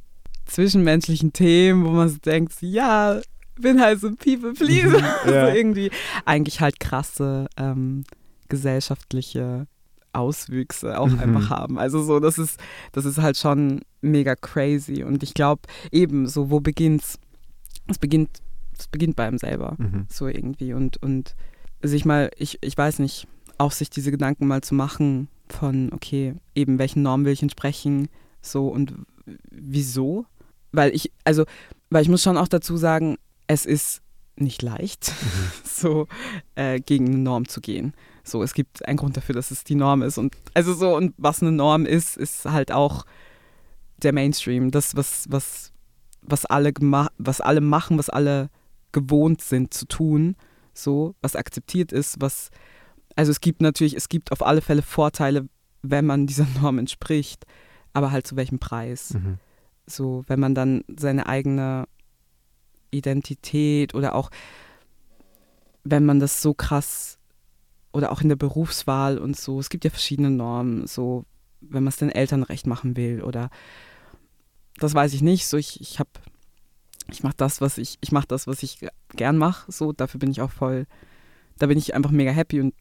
zwischenmenschlichen Themen, wo man so denkt, ja, bin halt so ein People-Pleaser. Mhm. [LAUGHS] Ja. so irgendwie eigentlich halt krasse ähm, gesellschaftliche Auswüchse auch Mhm. einfach haben. Also so, das ist, das ist halt schon mega crazy. Und ich glaube, eben, so, wo beginnt's? Es beginnt, es beginnt bei einem selber. Mhm. So irgendwie. Und, und sich mal, ich, ich weiß nicht, auch sich diese Gedanken mal zu machen von, okay, eben welchen Normen will ich entsprechen, so und wieso? Weil ich, also, weil ich muss schon auch dazu sagen, es ist nicht leicht, [LAUGHS] so äh, gegen eine Norm zu gehen. So, es gibt einen Grund dafür, dass es die Norm ist. Und also so, und was eine Norm ist, ist halt auch der Mainstream. Das, was, was, was alle was alle machen, was alle gewohnt sind zu tun, so, was akzeptiert ist, was also es gibt natürlich, es gibt auf alle Fälle Vorteile, wenn man dieser [LAUGHS] Norm entspricht, aber halt zu welchem Preis? Mhm. So, wenn man dann seine eigene Identität oder auch wenn man das so krass oder auch in der Berufswahl und so, es gibt ja verschiedene Normen, so wenn man es den Eltern recht machen will oder das weiß ich nicht, so ich, ich habe ich mache das, was ich ich mache das, was ich gern mache, so dafür bin ich auch voll da bin ich einfach mega happy und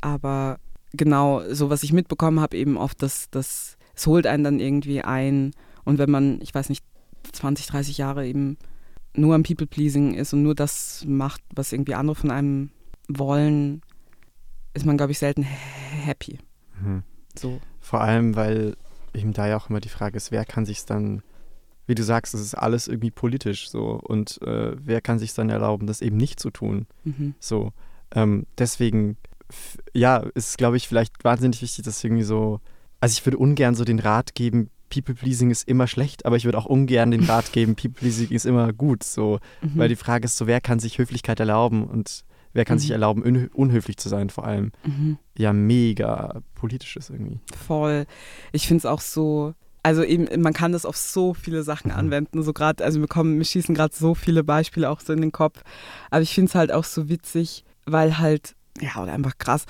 aber genau, so was ich mitbekommen habe, eben oft, dass das es holt einen dann irgendwie ein. Und wenn man, ich weiß nicht, 20, 30 Jahre eben nur am People-Pleasing ist und nur das macht, was irgendwie andere von einem wollen, ist man, glaube ich, selten happy. Mhm. So. Vor allem, weil eben da ja auch immer die Frage ist, wer kann sich dann, wie du sagst, das ist alles irgendwie politisch so und äh, wer kann sich dann erlauben, das eben nicht zu tun. Mhm. So. Ähm, deswegen, ja, ist, glaube ich, vielleicht wahnsinnig wichtig, dass irgendwie so, also ich würde ungern so den Rat geben, People-Pleasing ist immer schlecht, aber ich würde auch ungern den Rat geben, [LAUGHS] People-Pleasing ist immer gut, so, Mhm. weil die Frage ist so, wer kann sich Höflichkeit erlauben und wer kann Mhm. sich erlauben, un unhöflich zu sein, vor allem. Mhm. Ja, mega politisch ist irgendwie. Voll. Ich finde es auch so, also eben, man kann das auf so viele Sachen Mhm. anwenden. So gerade, also mir kommen, mir schießen gerade so viele Beispiele auch so in den Kopf. Aber ich finde es halt auch so witzig, weil halt, ja, oder einfach krass,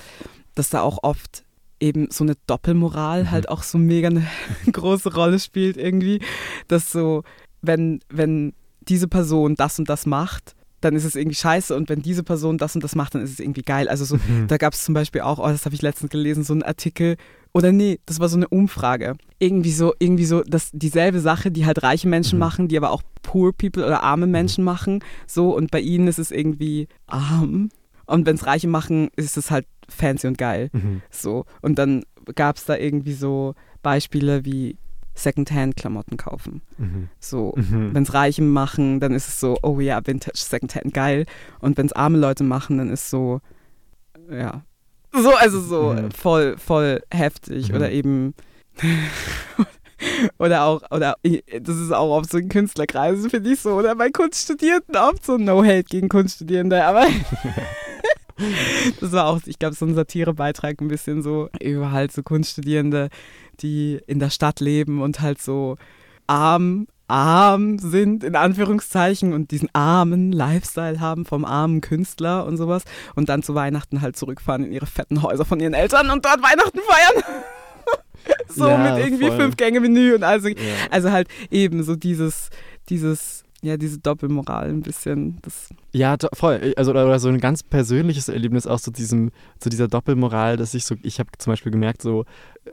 dass da auch oft eben so eine Doppelmoral Mhm. halt auch so mega eine [LAUGHS] große Rolle spielt irgendwie. Dass so, wenn, wenn diese Person das und das macht, dann ist es irgendwie scheiße und wenn diese Person das und das macht, dann ist es irgendwie geil. Also so, Mhm. da gab es zum Beispiel auch, oh, das habe ich letztens gelesen, so einen Artikel, oder nee, das war so eine Umfrage. Irgendwie so, irgendwie so, dass dieselbe Sache, die halt reiche Menschen Mhm. machen, die aber auch poor people oder arme Menschen machen, so und bei ihnen ist es irgendwie arm. Und wenn es Reiche machen, ist es halt fancy und geil. Mhm. So. Und dann gab es da irgendwie so Beispiele wie Secondhand-Klamotten kaufen. Mhm. So, Mhm. wenn es Reiche machen, dann ist es so, oh ja, Vintage, Secondhand, geil. Und wenn es arme Leute machen, dann ist so, ja. So, also so Mhm. voll, voll heftig. Mhm. Oder eben, [LAUGHS] oder auch, oder das ist auch oft so in Künstlerkreisen, finde ich so. Oder bei Kunststudierenden oft so No-Hate gegen Kunststudierende. Aber [LAUGHS] [LAUGHS] das war auch, ich glaube, so ein Satirebeitrag ein bisschen so über halt so Kunststudierende, die in der Stadt leben und halt so arm, arm sind, in Anführungszeichen, und diesen armen Lifestyle haben vom armen Künstler und sowas. Und dann zu Weihnachten halt zurückfahren in ihre fetten Häuser von ihren Eltern und dort Weihnachten feiern. [LAUGHS] so Ja, mit irgendwie voll. fünf Gänge Menü und also, Ja. also halt eben so dieses, dieses, ja, diese Doppelmoral ein bisschen. Das, Ja, voll. Also oder, oder so ein ganz persönliches Erlebnis auch zu diesem, zu dieser Doppelmoral, dass ich so, ich habe zum Beispiel gemerkt, so,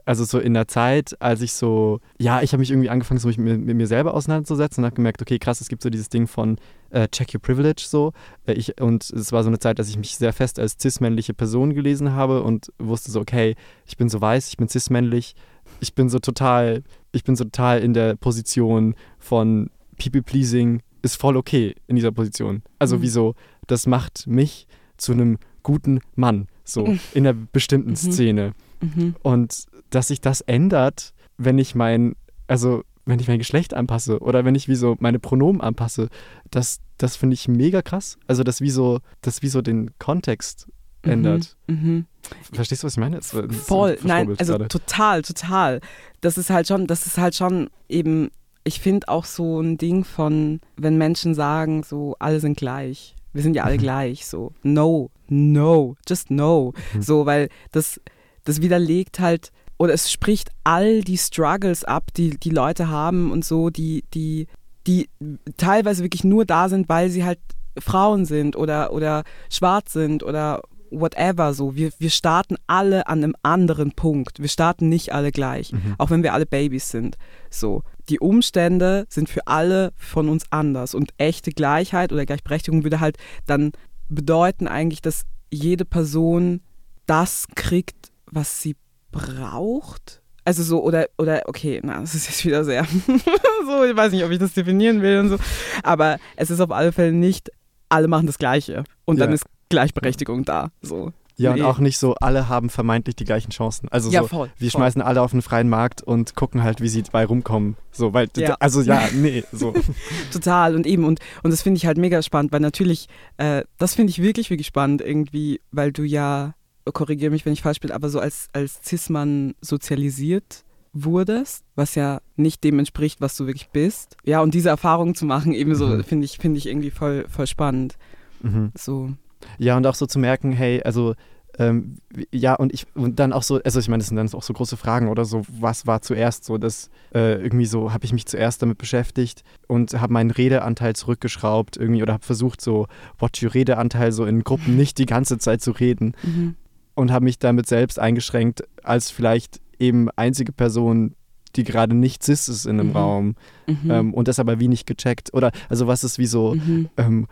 also so in der Zeit, als ich so, ja, ich habe mich irgendwie angefangen, so mich mit, mit mir selber auseinanderzusetzen und habe gemerkt, okay, krass, es gibt so dieses Ding von äh, Check Your Privilege so. Äh, ich, und es war so eine Zeit, dass ich mich sehr fest als cis-männliche Person gelesen habe und wusste so, okay, ich bin so weiß, ich bin cis-männlich, ich bin so total, ich bin so total in der Position von People-Pleasing ist voll okay in dieser Position. Also Mhm. wieso, das macht mich zu einem guten Mann, so Mhm. in einer bestimmten Mhm. Szene. mhm. Und dass sich das ändert, wenn ich mein, also wenn ich mein Geschlecht anpasse oder wenn ich wie so meine Pronomen anpasse, das, das finde ich mega krass. Also das wie so, das wie so den Kontext ändert. Mhm. Verstehst du, was ich meine? Das Voll, ein nein, also gerade. total, total. Das ist halt schon, das ist halt schon eben, ich finde auch so ein Ding von, wenn Menschen sagen, so, alle sind gleich. Wir sind ja alle Mhm. [LAUGHS] gleich, so. No, no, just no. Mhm. So, weil das, das widerlegt halt, oder es spricht all die Struggles ab, die die Leute haben und so, die, die, die teilweise wirklich nur da sind, weil sie halt Frauen sind oder, oder schwarz sind oder whatever so. Wir, wir starten alle an einem anderen Punkt. Wir starten nicht alle gleich, Mhm. auch wenn wir alle Babys sind. So. Die Umstände sind für alle von uns anders und echte Gleichheit oder Gleichberechtigung würde halt dann bedeuten eigentlich, dass jede Person das kriegt, was sie braucht. Also so, oder, oder, okay, na, das ist jetzt wieder sehr, [LAUGHS] so, ich weiß nicht, ob ich das definieren will und so, aber es ist auf alle Fälle nicht alle machen das Gleiche und dann Ja. ist Gleichberechtigung da. So. Ja, Nee. und auch nicht so, alle haben vermeintlich die gleichen Chancen. Also Ja, so, voll, wir voll. schmeißen alle auf den freien Markt und gucken halt, wie sie dabei rumkommen. So, weil, Ja. also ja, [LAUGHS] nee, so. [LAUGHS] Total und eben und, und das finde ich halt mega spannend, weil natürlich, äh, das finde ich wirklich, wirklich spannend irgendwie, weil du ja, korrigiere mich, wenn ich falsch bin, aber so als, als Cis-Mann sozialisiert wurdest, was ja nicht dem entspricht, was du wirklich bist. Ja, und diese Erfahrung zu machen, eben so, Mhm. finde ich, finde ich irgendwie voll, voll spannend. Mhm. So. Ja, und auch so zu merken, hey, also ähm, ja, und ich und dann auch so, also ich meine, das sind dann auch so große Fragen oder so, was war zuerst so, dass äh, irgendwie so, habe ich mich zuerst damit beschäftigt und habe meinen Redeanteil zurückgeschraubt irgendwie oder habe versucht, so Watch Your Redeanteil so in Gruppen nicht die ganze Zeit zu reden Mhm. und habe mich damit selbst eingeschränkt als vielleicht eben einzige Person, die gerade nicht cis ist in einem Mhm. Raum Mhm. ähm, und das aber wie nicht gecheckt oder also was ist wie so Mhm. ähm,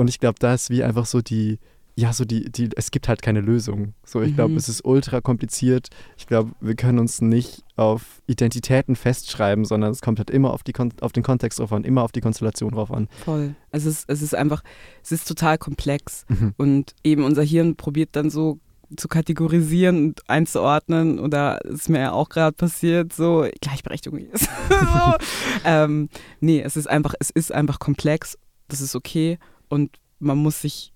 und ich glaube, da ist wie einfach so die, ja, so die, die, es gibt halt keine Lösung. So, ich glaube, Mhm. es ist ultra kompliziert. Ich glaube, wir können uns nicht auf Identitäten festschreiben, sondern es kommt halt immer auf, die, Kon- auf den Kontext drauf an, immer auf die Konstellation drauf an. Voll. Es ist, es ist einfach, es ist total komplex. Mhm. Und eben unser Hirn probiert dann so zu kategorisieren und einzuordnen oder ist mir ja auch gerade passiert, so Gleichberechtigung ist. [LAUGHS] so. [LAUGHS] ähm, nee, es ist einfach, es ist einfach komplex, das ist okay und man muss sich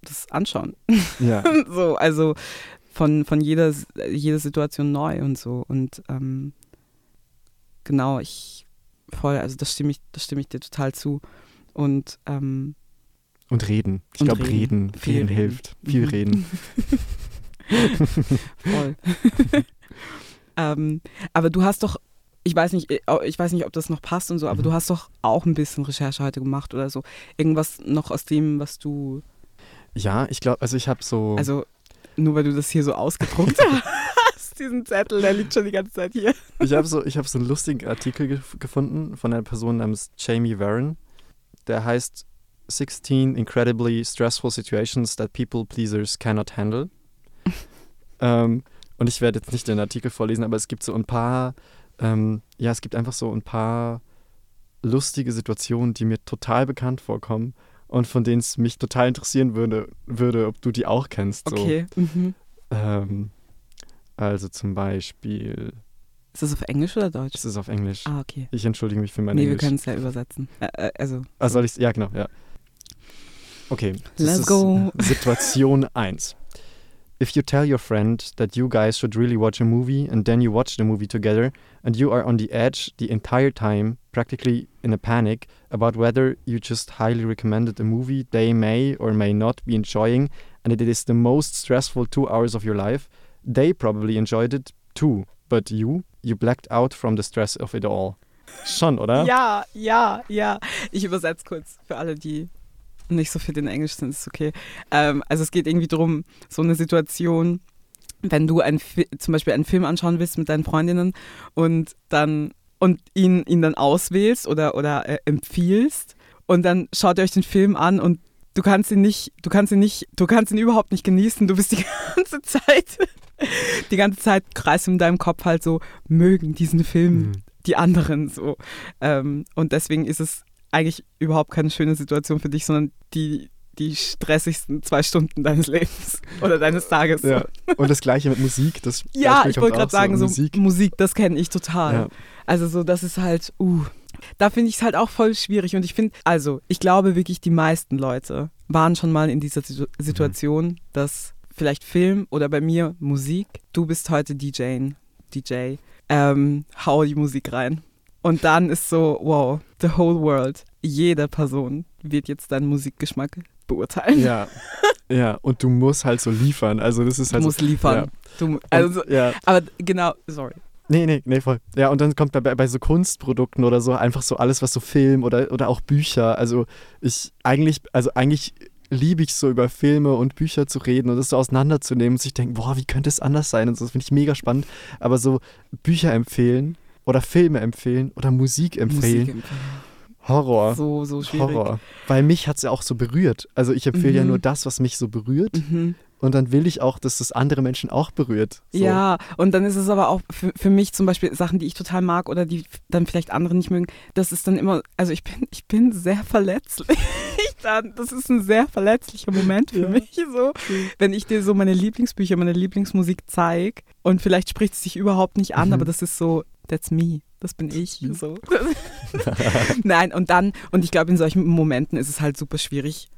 das anschauen. Ja. [LAUGHS] so, also von, von jeder, jeder Situation neu und so. Und ähm, genau, ich voll, also das stimme ich, das stimme ich dir total zu. Und ähm, Und reden. Ich glaube, reden. reden. Viel Reden reden. hilft. Viel Mhm. reden. [LAUGHS] Voll. [LAUGHS] ähm, aber du hast doch, ich weiß nicht, äh, ich weiß nicht, ob das noch passt und so, aber Mhm. du hast doch auch ein bisschen Recherche heute gemacht oder so. Irgendwas noch aus dem, was du, Ja, ich glaube, also ich habe so. also nur weil du das hier so ausgedruckt [LAUGHS] hast, diesen Zettel, der liegt schon die ganze Zeit hier. Ich habe so, ich hab so einen lustigen Artikel gef gefunden von einer Person namens Jamie Warren. Der heißt 16 Incredibly Stressful Situations That People Pleasers Cannot Handle. [LAUGHS] ähm, und ich werde jetzt nicht den Artikel vorlesen, aber es gibt so ein paar, ähm, ja, es gibt einfach so ein paar lustige Situationen, die mir total bekannt vorkommen und von denen es mich total interessieren würde, würde ob du die auch kennst. So. Okay. Mhm. Ähm, also zum Beispiel, Ist das auf Englisch oder Deutsch? es ist auf Englisch. Ah, okay. Ich entschuldige mich für mein nee, wir Englisch. können es ja übersetzen. Äh, also, Ah, soll ich Ja, genau, ja. Okay. das Let's ist go. Situation 1. If you tell your friend that you guys should really watch a movie and then you watch the movie together and you are on the edge the entire time, practically in a panic about whether you just highly recommended a movie they may or may not be enjoying and it is the most stressful two hours of your life, they probably enjoyed it too. But you, you blacked out from the stress of it all. Schon, oder? Ja, ja, ja. Ich übersetze kurz für alle, die nicht so fit in Englisch sind, ist okay. Ähm, also es geht irgendwie darum, so eine Situation, wenn du ein, zum Beispiel einen Film anschauen willst mit deinen Freundinnen und dann und ihn, ihn dann auswählst oder, oder äh, empfiehlst und dann schaut ihr euch den Film an und du kannst ihn nicht, du kannst ihn nicht, du kannst ihn überhaupt nicht genießen. Du bist die [LAUGHS] ganze Zeit, die ganze Zeit kreist in deinem Kopf halt so, mögen diesen Film Mhm. die anderen so. Ähm, und deswegen ist es eigentlich überhaupt keine schöne Situation für dich, sondern die, die stressigsten zwei Stunden deines Lebens [LAUGHS] oder deines Tages. Ja. Und das gleiche mit Musik. Das [LAUGHS] Ja, ich wollte gerade sagen, so Musik. Musik, das kenne ich total. Ja. Also so, das ist halt, uh, da finde ich es halt auch voll schwierig und ich finde, also ich glaube wirklich, die meisten Leute waren schon mal in dieser Situ Situation, dass vielleicht Film oder bei mir Musik, du bist heute DJ, DJ, ähm, hau die Musik rein. Und dann ist so, wow, the whole world, jede Person wird jetzt deinen Musikgeschmack beurteilen. Ja. ja, und du musst halt so liefern. Also das ist Du halt musst so, liefern. Ja. Du, mu- Und, also, ja. aber genau, sorry. Nee, nee, nee, voll. Ja, und dann kommt bei, bei so Kunstprodukten oder so einfach so alles, was so Film oder, oder auch Bücher. Also ich eigentlich, also eigentlich liebe ich so über Filme und Bücher zu reden und das so auseinanderzunehmen und sich denken, boah, wie könnte es anders sein? Und so, das finde ich mega spannend. Aber so Bücher empfehlen oder Filme empfehlen oder Musik empfehlen, Musik Horror. So, so schwierig. Horror. Weil mich hat es ja auch so berührt. Also ich empfehle ja Mhm. nur das, was mich so berührt. Mhm. Und dann will ich auch, dass das andere Menschen auch berührt. So. Ja, und dann ist es aber auch für, für mich zum Beispiel Sachen, die ich total mag oder die dann vielleicht andere nicht mögen. Das ist dann immer, also ich bin, ich bin sehr verletzlich. [LAUGHS] Dann, das ist ein sehr verletzlicher Moment für Ja. mich, so, wenn ich dir so meine Lieblingsbücher, meine Lieblingsmusik zeige und vielleicht spricht es dich überhaupt nicht an, Mhm. aber das ist so, that's me, das bin ich, so. [LAUGHS] [LAUGHS] Nein, und dann, und ich glaube, in solchen Momenten ist es halt super schwierig,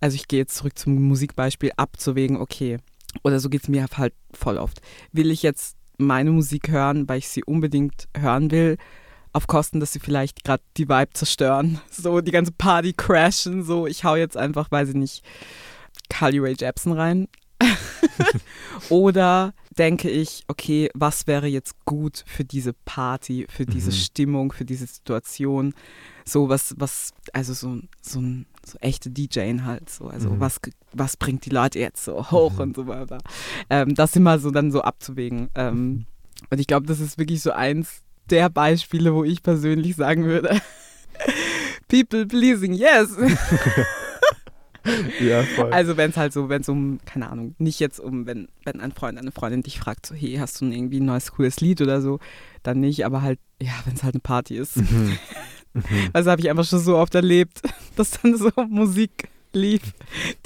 also ich gehe jetzt zurück zum Musikbeispiel, abzuwägen, okay, oder so geht es mir halt voll oft. Will ich jetzt meine Musik hören, weil ich sie unbedingt hören will, auf Kosten, dass sie vielleicht gerade die Vibe zerstören, [LAUGHS] so die ganze Party crashen, so ich hau jetzt einfach, weiß ich nicht, Carly Rae Jepsen rein. [LAUGHS] Oder denke ich, okay, was wäre jetzt gut für diese Party, für diese Mhm. Stimmung, für diese Situation? So was, was, also so, so ein so echte DJing halt so. Also Mhm. was, was bringt die Leute jetzt so hoch Mhm. und so weiter. Ähm, das immer so dann so abzuwägen. Ähm, und ich glaube, das ist wirklich so eins der Beispiele, wo ich persönlich sagen würde, [LAUGHS] People pleasing, yes. [LAUGHS] [LAUGHS] Ja, voll. Also wenn es halt so, wenn es um, keine Ahnung, nicht jetzt um, wenn, wenn ein Freund, eine Freundin dich fragt, so, hey, hast du irgendwie ein neues cooles Lied oder so, dann nicht, aber halt, ja, wenn es halt eine Party ist. Mhm. [LAUGHS] Mhm. Also habe ich einfach schon so oft erlebt, [LAUGHS] dass dann so Musik lief,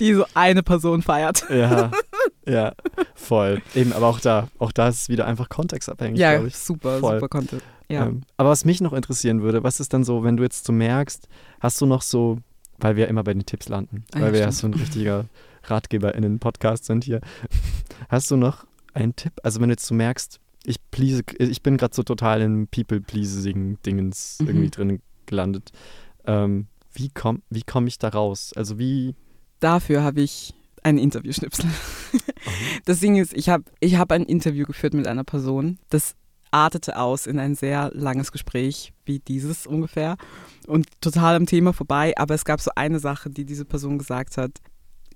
die so eine Person feiert. Ja, ja, voll. Eben, aber auch da, auch da ist es wieder einfach kontextabhängig, Ja, glaube ich. super, Voll. super Content. Ja. Ähm, aber was mich noch interessieren würde, was ist dann so, wenn du jetzt so merkst, hast du noch so, weil wir immer bei den Tipps landen, Ah, weil ja, wir ja so ein richtiger [LAUGHS] RatgeberInnen-Podcast sind hier. Hast du noch einen Tipp? Also wenn du jetzt so merkst, ich please, ich bin gerade so total in People-Pleasing-Dingens Mhm. irgendwie drin gelandet. Ähm, wie komme wie komm ich da raus? Also wie, Dafür habe ich einen Interviewschnipsel. [LAUGHS] Das Ding ist, ich habe ich hab ein Interview geführt mit einer Person. Das artete aus in ein sehr langes Gespräch, wie dieses ungefähr. Und total am Thema vorbei. Aber es gab so eine Sache, die diese Person gesagt hat.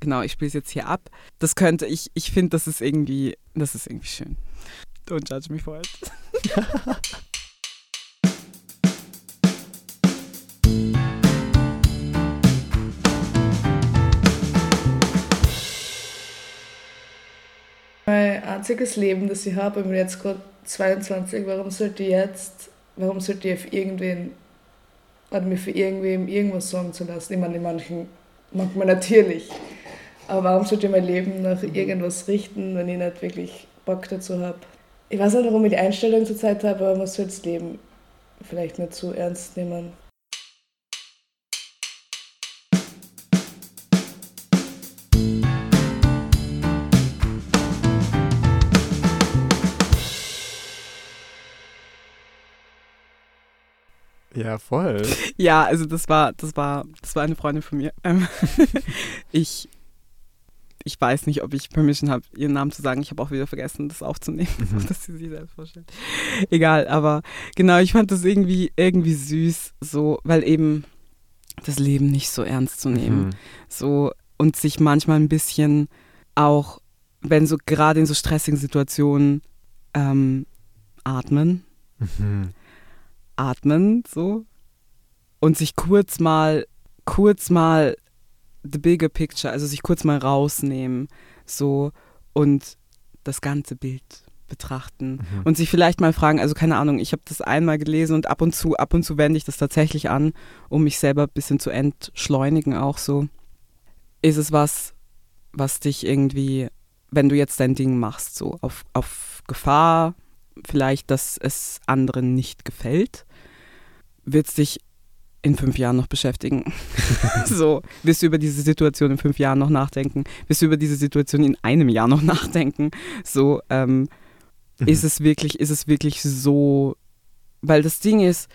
Genau, ich spiele es jetzt hier ab. Das könnte, ich, ich finde, das ist irgendwie, das ist irgendwie schön. Don't judge me for it. [LAUGHS] Mein einziges Leben, das ich habe, ich bin jetzt gerade 22, warum sollte ich jetzt, warum sollte ich auf irgendwen oder mir für irgendwem irgendwas sagen zu lassen? Ich meine, in manchen, manchmal natürlich. Aber warum sollte ich mein Leben nach irgendwas richten, wenn ich nicht wirklich Bock dazu habe? Ich weiß nicht, warum ich die Einstellung zur Zeit habe, aber man sollte das Leben vielleicht nicht zu ernst nehmen. Ja, voll. [LAUGHS] Ja, also das war, das war, das war eine Freundin von mir. Ähm, [LAUGHS] ich, ich weiß nicht, ob ich Permission habe, ihren Namen zu sagen. Ich habe auch wieder vergessen, das aufzunehmen, Mhm. [LAUGHS] dass sie sich selbst vorstellt. Egal, aber genau, ich fand das irgendwie, irgendwie süß, so, weil eben das Leben nicht so ernst zu nehmen. Mhm. So und sich manchmal ein bisschen auch, wenn so gerade in so stressigen Situationen ähm, atmen Mhm. Atmen, so. Und sich kurz mal, kurz mal the bigger picture, also sich kurz mal rausnehmen, so. Und das ganze Bild betrachten. Mhm. Und sich vielleicht mal fragen, also keine Ahnung, ich habe das einmal gelesen und ab und zu, ab und zu wende ich das tatsächlich an, um mich selber ein bisschen zu entschleunigen auch so. Ist es was, was dich irgendwie, wenn du jetzt dein Ding machst, so auf, auf Gefahr, vielleicht, dass es anderen nicht gefällt, wird es dich in fünf Jahren noch beschäftigen. [LAUGHS] so, wirst du über diese Situation in fünf Jahren noch nachdenken? Wirst du über diese Situation in einem Jahr noch [LAUGHS] nachdenken? So, ähm, Mhm. ist es wirklich, ist es wirklich so, weil das Ding ist,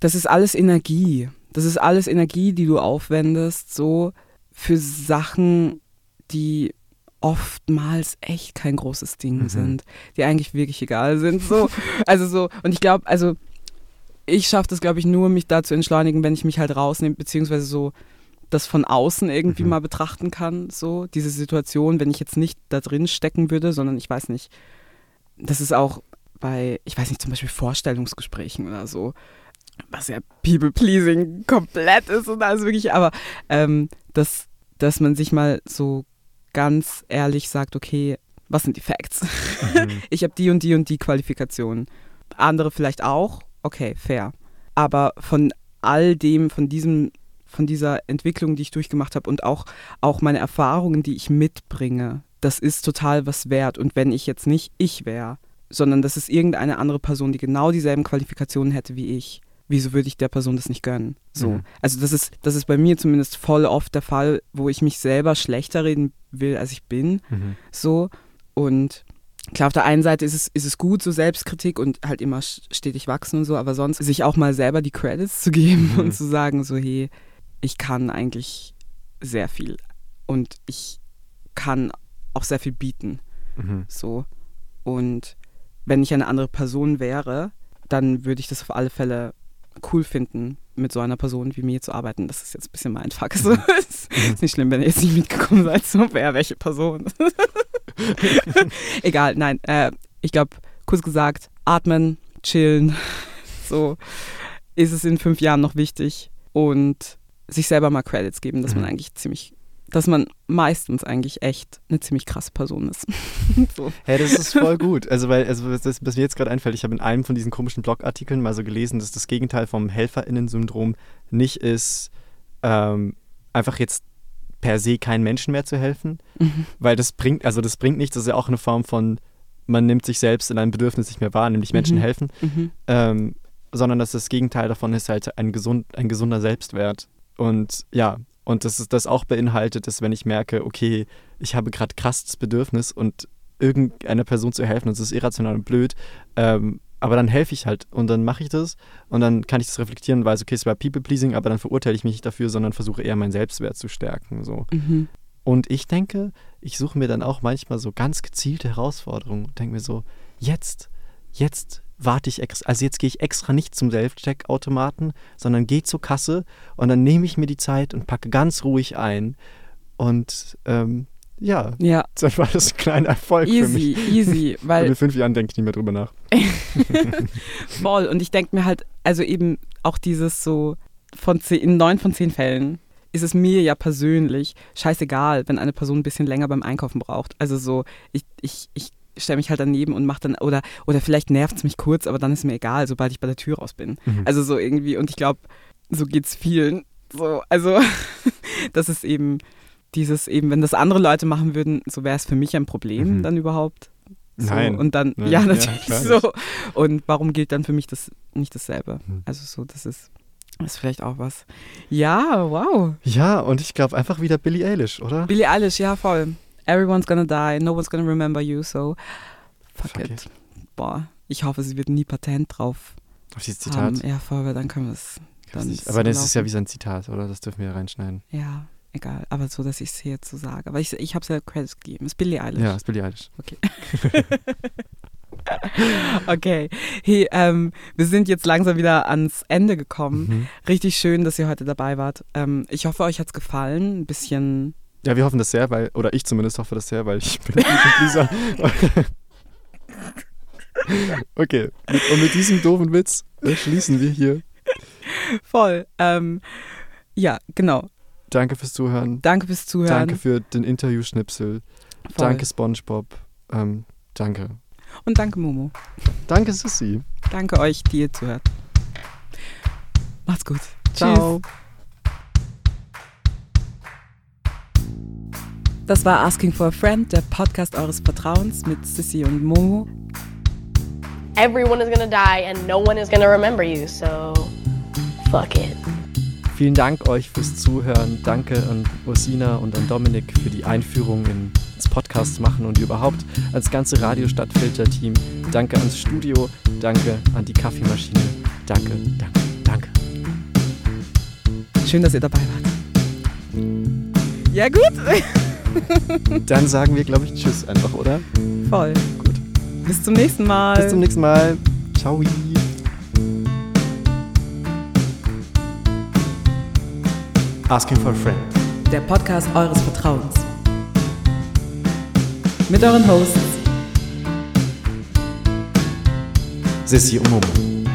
das ist alles Energie. Das ist alles Energie, die du aufwendest, so für Sachen, die oftmals echt kein großes Ding Mhm. sind, die eigentlich wirklich egal sind. So, [LAUGHS] also so, und ich glaube, also ich schaffe das, glaube ich, nur, mich da zu entschleunigen, wenn ich mich halt rausnehme, beziehungsweise so das von außen irgendwie Mhm. mal betrachten kann, so diese Situation, wenn ich jetzt nicht da drin stecken würde, sondern ich weiß nicht, das ist auch bei, ich weiß nicht, zum Beispiel Vorstellungsgesprächen oder so, was ja People-Pleasing komplett ist und alles wirklich, aber ähm, dass, dass man sich mal so ganz ehrlich sagt, okay, was sind die Facts? Mhm. [LAUGHS] ich habe die und die und die Qualifikationen. Andere vielleicht auch, okay, fair. Aber von all dem, von diesem von dieser Entwicklung, die ich durchgemacht habe und auch, auch meine Erfahrungen, die ich mitbringe, das ist total was wert. Und wenn ich jetzt nicht ich wäre, sondern das ist irgendeine andere Person, die genau dieselben Qualifikationen hätte wie ich, wieso würde ich der Person das nicht gönnen? So. Mhm. Also das ist, das ist bei mir zumindest voll oft der Fall, wo ich mich selber schlechter reden will, als ich bin. Mhm. So. Und klar, auf der einen Seite ist es, ist es gut, so Selbstkritik und halt immer stetig wachsen und so, aber sonst sich auch mal selber die Credits zu [LAUGHS] geben Mhm. und zu sagen, so, hey, ich kann eigentlich sehr viel und ich kann auch sehr viel bieten. Mhm. So. Und wenn ich eine andere Person wäre, dann würde ich das auf alle Fälle cool finden, mit so einer Person wie mir zu arbeiten. Das ist jetzt ein bisschen mein Fuck. So, [LAUGHS] ist, ist nicht schlimm, wenn ihr jetzt nicht mitgekommen seid, so wer welche Person. [LAUGHS] Egal, nein. Äh, ich glaube, kurz gesagt, atmen, chillen. [LAUGHS] So ist es in fünf Jahren noch wichtig. Und sich selber mal Credits geben, dass man Mhm. eigentlich ziemlich, dass man meistens eigentlich echt eine ziemlich krasse Person ist. [LAUGHS] so. Hey, das ist voll gut. Also, weil, also was, das, was mir jetzt gerade einfällt, ich habe in einem von diesen komischen Blogartikeln mal so gelesen, dass das Gegenteil vom HelferInnen-Syndrom nicht ist, ähm, einfach jetzt per se keinen Menschen mehr zu helfen, Mhm. weil das bringt, also das bringt nichts, das ist ja auch eine Form von, man nimmt sich selbst in einem Bedürfnis nicht mehr wahr, nämlich Menschen Mhm. helfen, Mhm. ähm, sondern dass das Gegenteil davon ist halt ein, gesund, ein gesunder Selbstwert. Und ja, und dass es das auch beinhaltet, dass wenn ich merke, okay, ich habe gerade krass das Bedürfnis und irgendeiner Person zu helfen, und es ist irrational und blöd, ähm, aber dann helfe ich halt und dann mache ich das und dann kann ich das reflektieren und weiß, okay, es war People-Pleasing, aber dann verurteile ich mich nicht dafür, sondern versuche eher meinen Selbstwert zu stärken. So. Mhm. Und ich denke, ich suche mir dann auch manchmal so ganz gezielte Herausforderungen und denke mir so, jetzt, jetzt warte ich extra, also jetzt gehe ich extra nicht zum Self-Check-Automaten, sondern gehe zur Kasse und dann nehme ich mir die Zeit und packe ganz ruhig ein. Und ähm, ja, Ja, dann war das ein kleiner Erfolg für mich. easy, easy, [LAUGHS] weil in fünf Jahren denke ich nicht mehr drüber nach. [LAUGHS] voll. Und ich denke mir halt, also eben auch dieses so, von zehn, in neun von zehn Fällen ist es mir ja persönlich scheißegal, wenn eine Person ein bisschen länger beim Einkaufen braucht. Also so, ich, ich, ich stelle mich halt daneben und mache dann, oder, oder vielleicht nervt es mich kurz, aber dann ist mir egal, sobald ich bei der Tür raus bin. Mhm. Also so irgendwie, und ich glaube, so geht es vielen. So, also, [LAUGHS] das ist eben dieses eben, wenn das andere Leute machen würden, so wäre es für mich ein Problem Mhm. dann überhaupt. So, Nein. Und dann, Nein. ja, Ja, natürlich klar so. Und warum gilt dann für mich das nicht dasselbe? Mhm. Also so, das ist, das ist vielleicht auch was. Ja, wow. Ja, und ich glaube einfach wieder Billie Eilish, oder? Billie Eilish, ja, voll. Everyone's gonna die, no one's gonna remember you, so fuck, Fuck it. it. Boah, ich hoffe, sie wird nie Patent drauf Auf dieses Zitat. haben. Ja, voll, weil dann können wir es. Aber es das ist ja wie sein Zitat, oder? Das dürfen wir ja reinschneiden. Ja, egal. Aber so, dass ich es jetzt so sage. Aber ich, ich habe es ja Credits gegeben. Es ist Billie Eilish. Ja, ist Billie Eilish. [LAUGHS] Okay. Hey, ähm, wir sind jetzt langsam wieder ans Ende gekommen. Mhm. Richtig schön, dass ihr heute dabei wart. Ähm, ich hoffe, euch hat es gefallen. Ein bisschen. Ja, wir hoffen das sehr, weil, oder ich zumindest hoffe das sehr, weil ich bin Lisa. [LAUGHS] okay, mit, und mit diesem doofen Witz äh, schließen wir hier. Voll. Ähm, ja, genau. Danke fürs Zuhören. Danke fürs Zuhören. Danke für den Interview-Schnipsel. Danke SpongeBob. Ähm, danke. Und danke, Momo. Danke, Sissi. Danke euch, die ihr zuhört. Macht's gut. Ciao. Das war Asking for a Friend, der Podcast eures Vertrauens mit Sissy und Momo. Everyone is gonna die and no one is gonna remember you, so fuck it. Vielen Dank euch fürs Zuhören. Danke an Ursina und an Dominik für die Einführung in- ins Podcast machen und überhaupt ans ganze Radio Stadtfilter-Team. Danke ans Studio. Danke an die Kaffeemaschine. Danke, danke, danke. Schön, dass ihr dabei wart. Ja, gut. [LAUGHS] [LAUGHS] Dann sagen wir, glaube ich, Tschüss einfach, oder? Voll. Gut. Bis zum nächsten Mal. Bis zum nächsten Mal. Ciao. Asking for a friend. der Podcast eures Vertrauens. Mit euren Hosts Sissi und Momo.